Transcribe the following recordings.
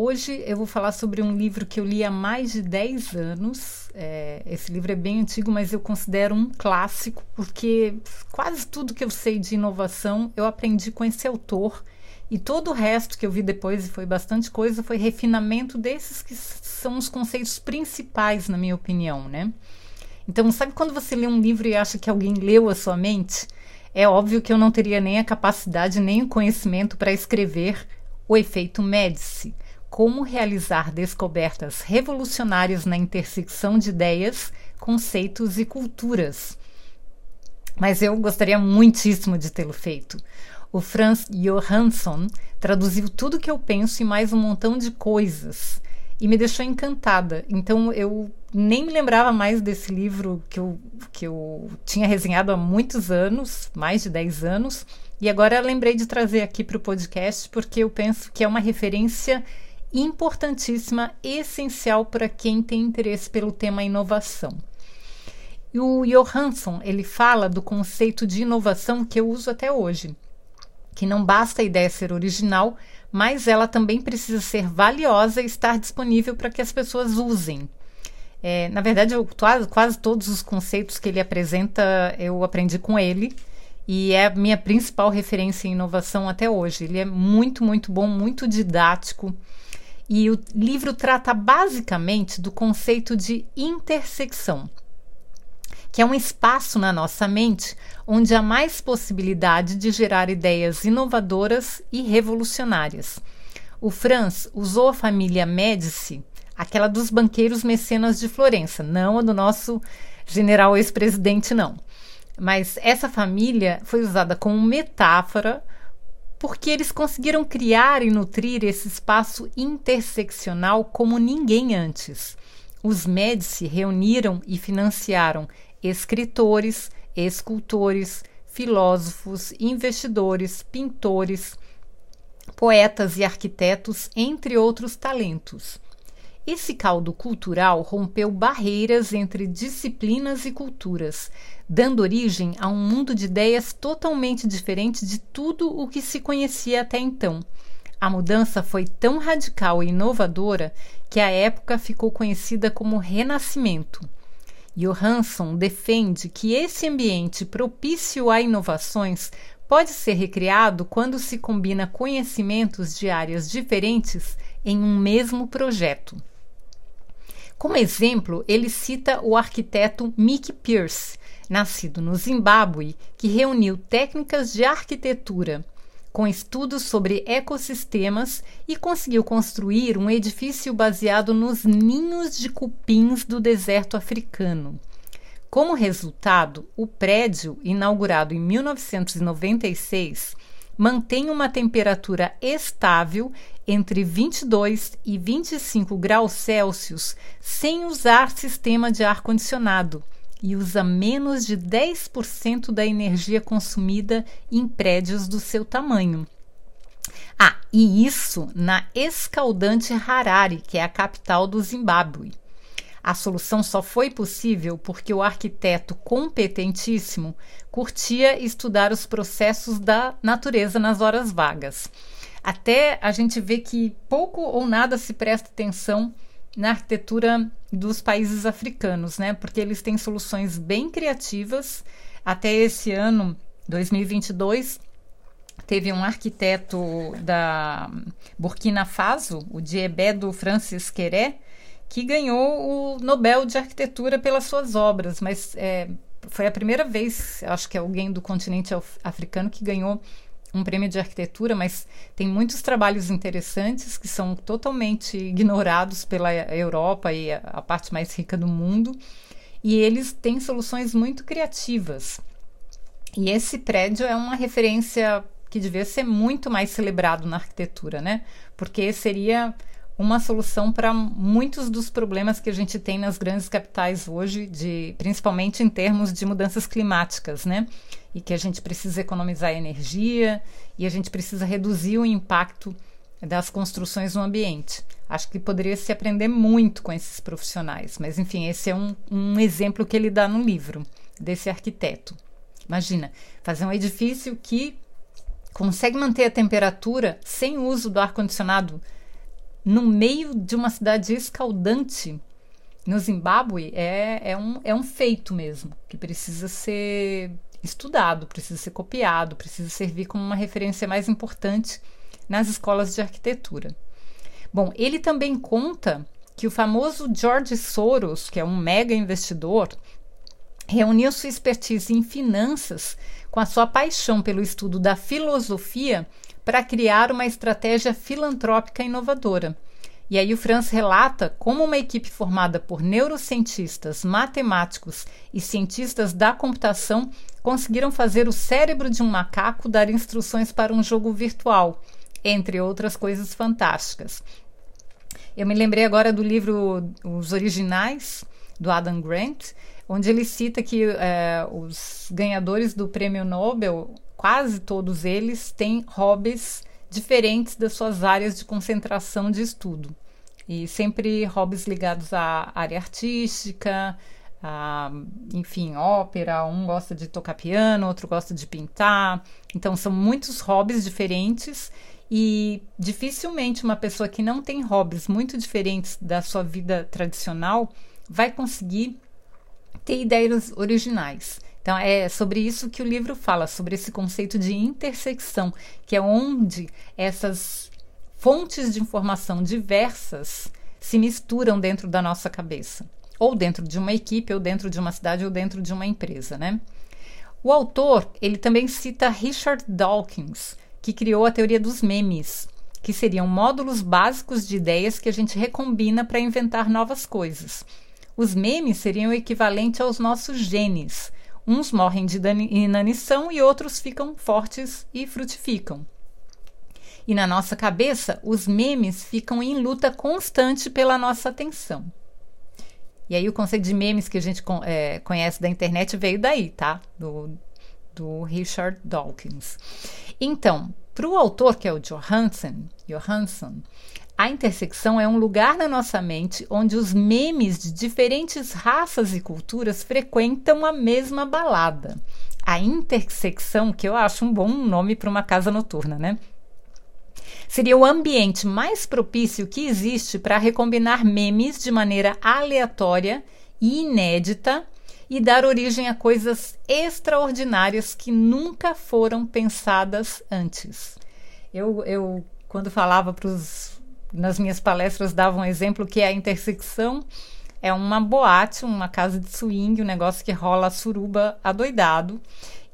Hoje eu vou falar sobre um livro que eu li há mais de 10 anos. É, esse livro é bem antigo, mas eu considero um clássico, porque quase tudo que eu sei de inovação eu aprendi com esse autor. E todo o resto que eu vi depois, e foi bastante coisa, foi refinamento desses que são os conceitos principais, na minha opinião, né? Então, sabe quando você lê um livro e acha que alguém leu a sua mente? É óbvio que eu não teria nem a capacidade nem o conhecimento para escrever o efeito Médici como realizar descobertas revolucionárias na intersecção de ideias, conceitos e culturas. Mas eu gostaria muitíssimo de tê-lo feito. O Franz Johansson traduziu tudo o que eu penso e mais um montão de coisas e me deixou encantada. Então eu nem me lembrava mais desse livro que eu, que eu tinha resenhado há muitos anos, mais de 10 anos, e agora lembrei de trazer aqui para o podcast porque eu penso que é uma referência importantíssima, essencial para quem tem interesse pelo tema inovação. E o Johansson, ele fala do conceito de inovação que eu uso até hoje, que não basta a ideia ser original, mas ela também precisa ser valiosa e estar disponível para que as pessoas usem. É, na verdade, eu, quase, quase todos os conceitos que ele apresenta eu aprendi com ele e é a minha principal referência em inovação até hoje. Ele é muito, muito bom, muito didático. E o livro trata basicamente do conceito de intersecção, que é um espaço na nossa mente onde há mais possibilidade de gerar ideias inovadoras e revolucionárias. O Franz usou a família Médici, aquela dos banqueiros mecenas de Florença, não a do nosso general ex-presidente, não. Mas essa família foi usada como metáfora porque eles conseguiram criar e nutrir esse espaço interseccional como ninguém antes. Os Médici reuniram e financiaram escritores, escultores, filósofos, investidores, pintores, poetas e arquitetos, entre outros talentos. Esse caldo cultural rompeu barreiras entre disciplinas e culturas, dando origem a um mundo de ideias totalmente diferente de tudo o que se conhecia até então. A mudança foi tão radical e inovadora que a época ficou conhecida como Renascimento. Johansson defende que esse ambiente propício a inovações pode ser recriado quando se combina conhecimentos de áreas diferentes em um mesmo projeto. Como exemplo, ele cita o arquiteto Mick Pierce, nascido no Zimbábue, que reuniu técnicas de arquitetura com estudos sobre ecossistemas e conseguiu construir um edifício baseado nos ninhos de cupins do deserto africano. Como resultado, o prédio, inaugurado em 1996, mantém uma temperatura estável entre 22 e 25 graus Celsius sem usar sistema de ar-condicionado e usa menos de 10% da energia consumida em prédios do seu tamanho. Ah, e isso na escaldante Harare, que é a capital do Zimbábue. A solução só foi possível porque o arquiteto competentíssimo curtia estudar os processos da natureza nas horas vagas. Até a gente vê que pouco ou nada se presta atenção na arquitetura dos países africanos, né? Porque eles têm soluções bem criativas. Até esse ano, 2022, teve um arquiteto da Burkina Faso, o Diebedo Francis Queré, que ganhou o Nobel de Arquitetura pelas suas obras, mas é, foi a primeira vez, acho que é alguém do continente africano que ganhou um prêmio de arquitetura, mas tem muitos trabalhos interessantes que são totalmente ignorados pela Europa e a, a parte mais rica do mundo, e eles têm soluções muito criativas. E esse prédio é uma referência que devia ser muito mais celebrado na arquitetura, né? Porque seria uma solução para muitos dos problemas que a gente tem nas grandes capitais hoje, de, principalmente em termos de mudanças climáticas, né? E que a gente precisa economizar energia e a gente precisa reduzir o impacto das construções no ambiente. Acho que poderia se aprender muito com esses profissionais, mas enfim, esse é um, um exemplo que ele dá no livro desse arquiteto. Imagina, fazer um edifício que consegue manter a temperatura sem uso do ar-condicionado no meio de uma cidade escaldante no Zimbábue é, é, um, é um feito mesmo, que precisa ser estudado, precisa ser copiado, precisa servir como uma referência mais importante nas escolas de arquitetura. Bom, ele também conta que o famoso George Soros, que é um mega investidor, reuniu sua expertise em finanças com a sua paixão pelo estudo da filosofia para criar uma estratégia filantrópica inovadora. E aí o Franz relata como uma equipe formada por neurocientistas, matemáticos e cientistas da computação conseguiram fazer o cérebro de um macaco dar instruções para um jogo virtual, entre outras coisas fantásticas. Eu me lembrei agora do livro Os Originais, do Adam Grant, onde ele cita que é, os ganhadores do prêmio Nobel quase todos eles têm hobbies diferentes das suas áreas de concentração de estudo. E sempre hobbies ligados à área artística, a, enfim, ópera, um gosta de tocar piano, outro gosta de pintar. Então são muitos hobbies diferentes e dificilmente uma pessoa que não tem hobbies muito diferentes da sua vida tradicional vai conseguir ter ideias originais. Então, é sobre isso que o livro fala, sobre esse conceito de intersecção, que é onde essas fontes de informação diversas se misturam dentro da nossa cabeça, ou dentro de uma equipe, ou dentro de uma cidade, ou dentro de uma empresa, né? O autor, ele também cita Richard Dawkins, que criou a teoria dos memes, que seriam módulos básicos de ideias que a gente recombina para inventar novas coisas. Os memes seriam o equivalente aos nossos genes, Uns morrem de inanição e outros ficam fortes e frutificam. E na nossa cabeça, os memes ficam em luta constante pela nossa atenção. E aí o conceito de memes que a gente é, conhece da internet veio daí, tá? Do, do Richard Dawkins. Então, para o autor, que é o Johansson, Johansson, a intersecção é um lugar na nossa mente onde os memes de diferentes raças e culturas frequentam a mesma balada. A intersecção, que eu acho um bom nome para uma casa noturna, né? Seria o ambiente mais propício que existe para recombinar memes de maneira aleatória e inédita e dar origem a coisas extraordinárias que nunca foram pensadas antes. Eu, eu quando falava para os nas minhas palestras dava um exemplo que é a intersecção é uma boate, uma casa de swing, um negócio que rola suruba adoidado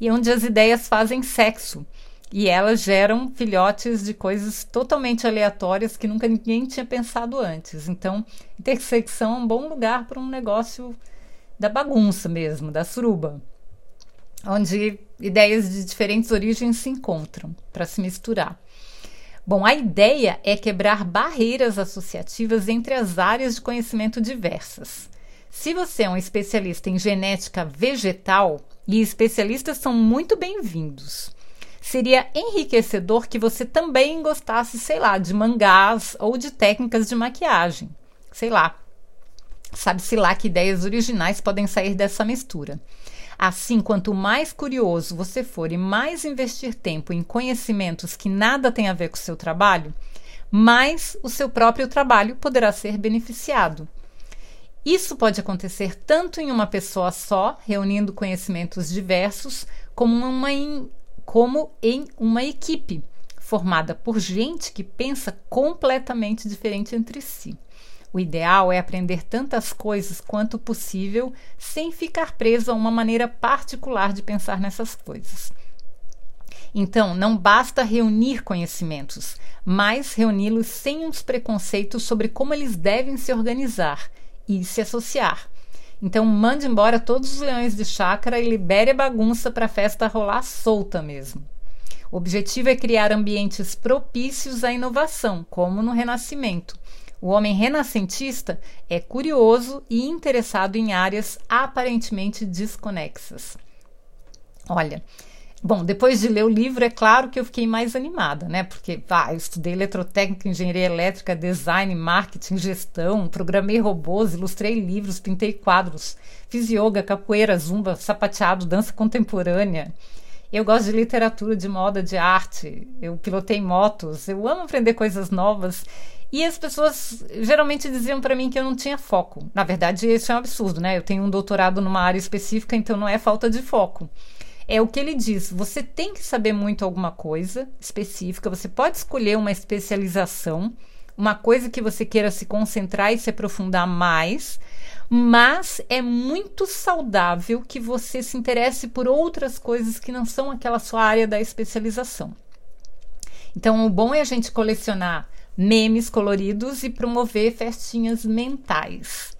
e onde as ideias fazem sexo. E elas geram filhotes de coisas totalmente aleatórias que nunca ninguém tinha pensado antes. Então, intersecção é um bom lugar para um negócio da bagunça mesmo, da suruba, onde ideias de diferentes origens se encontram para se misturar. Bom, a ideia é quebrar barreiras associativas entre as áreas de conhecimento diversas. Se você é um especialista em genética vegetal, e especialistas são muito bem-vindos. Seria enriquecedor que você também gostasse, sei lá, de mangás ou de técnicas de maquiagem. Sei lá. Sabe-se lá que ideias originais podem sair dessa mistura. Assim, quanto mais curioso você for e mais investir tempo em conhecimentos que nada têm a ver com o seu trabalho, mais o seu próprio trabalho poderá ser beneficiado. Isso pode acontecer tanto em uma pessoa só, reunindo conhecimentos diversos, como, uma como em uma equipe formada por gente que pensa completamente diferente entre si. O ideal é aprender tantas coisas quanto possível sem ficar preso a uma maneira particular de pensar nessas coisas. Então, não basta reunir conhecimentos, mas reuni-los sem uns preconceitos sobre como eles devem se organizar e se associar. Então, mande embora todos os leões de chácara e libere a bagunça para a festa rolar solta mesmo. O objetivo é criar ambientes propícios à inovação, como no Renascimento, O homem renascentista é curioso e interessado em áreas aparentemente desconexas. Olha, Bom, depois de ler o livro, é claro que eu fiquei mais animada, né? Porque ah, eu estudei eletrotécnica, engenharia elétrica, design, marketing, gestão, programei robôs, ilustrei livros, pintei quadros, fiz yoga, capoeira, zumba, sapateado, dança contemporânea. Eu gosto de literatura, de moda, de arte. Eu pilotei motos. Eu amo aprender coisas novas. E as pessoas geralmente diziam para mim que eu não tinha foco. Na verdade, isso é um absurdo, né? Eu tenho um doutorado numa área específica, então não é falta de foco é o que ele diz. Você tem que saber muito alguma coisa específica, você pode escolher uma especialização, uma coisa que você queira se concentrar e se aprofundar mais, mas é muito saudável que você se interesse por outras coisas que não são aquela sua área da especialização. Então, o bom é a gente colecionar memes coloridos e promover festinhas mentais.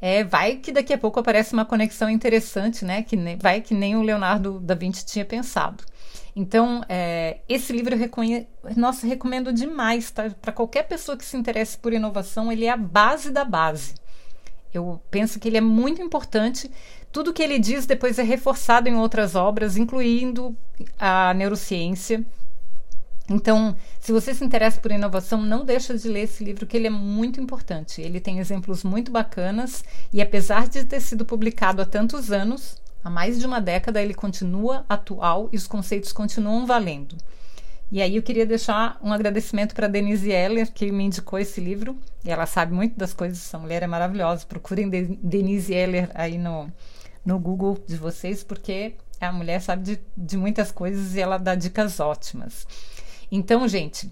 É, vai que daqui a pouco aparece uma conexão interessante, né? Que nem, vai que nem o Leonardo da Vinci tinha pensado. Então, é, esse livro eu reconhe... Nossa, recomendo demais, tá? Para qualquer pessoa que se interesse por inovação, ele é a base da base. Eu penso que ele é muito importante. Tudo que ele diz depois é reforçado em outras obras, incluindo a neurociência então, se você se interessa por inovação, não deixa de ler esse livro, que ele é muito importante. Ele tem exemplos muito bacanas e apesar de ter sido publicado há tantos anos, há mais de uma década, ele continua atual e os conceitos continuam valendo. E aí eu queria deixar um agradecimento para Denise Heller, que me indicou esse livro. E ela sabe muito das coisas, essa mulher é maravilhosa. Procurem Denise Heller aí no, no Google de vocês, porque a mulher sabe de, de muitas coisas e ela dá dicas ótimas. Então, gente,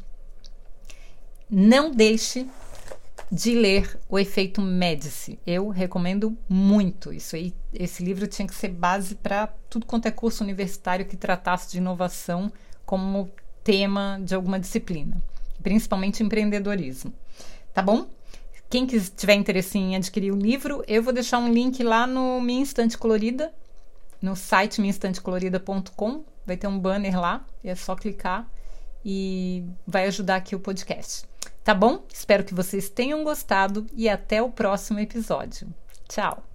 não deixe de ler o efeito Médici. Eu recomendo muito isso aí. Esse livro tinha que ser base para tudo quanto é curso universitário que tratasse de inovação como tema de alguma disciplina, principalmente empreendedorismo. Tá bom? Quem tiver interesse em adquirir o livro, eu vou deixar um link lá no Minha Instante Colorida, no site minhainstantecolorida.com. Vai ter um banner lá, e é só clicar e vai ajudar aqui o podcast. Tá bom? Espero que vocês tenham gostado e até o próximo episódio. Tchau!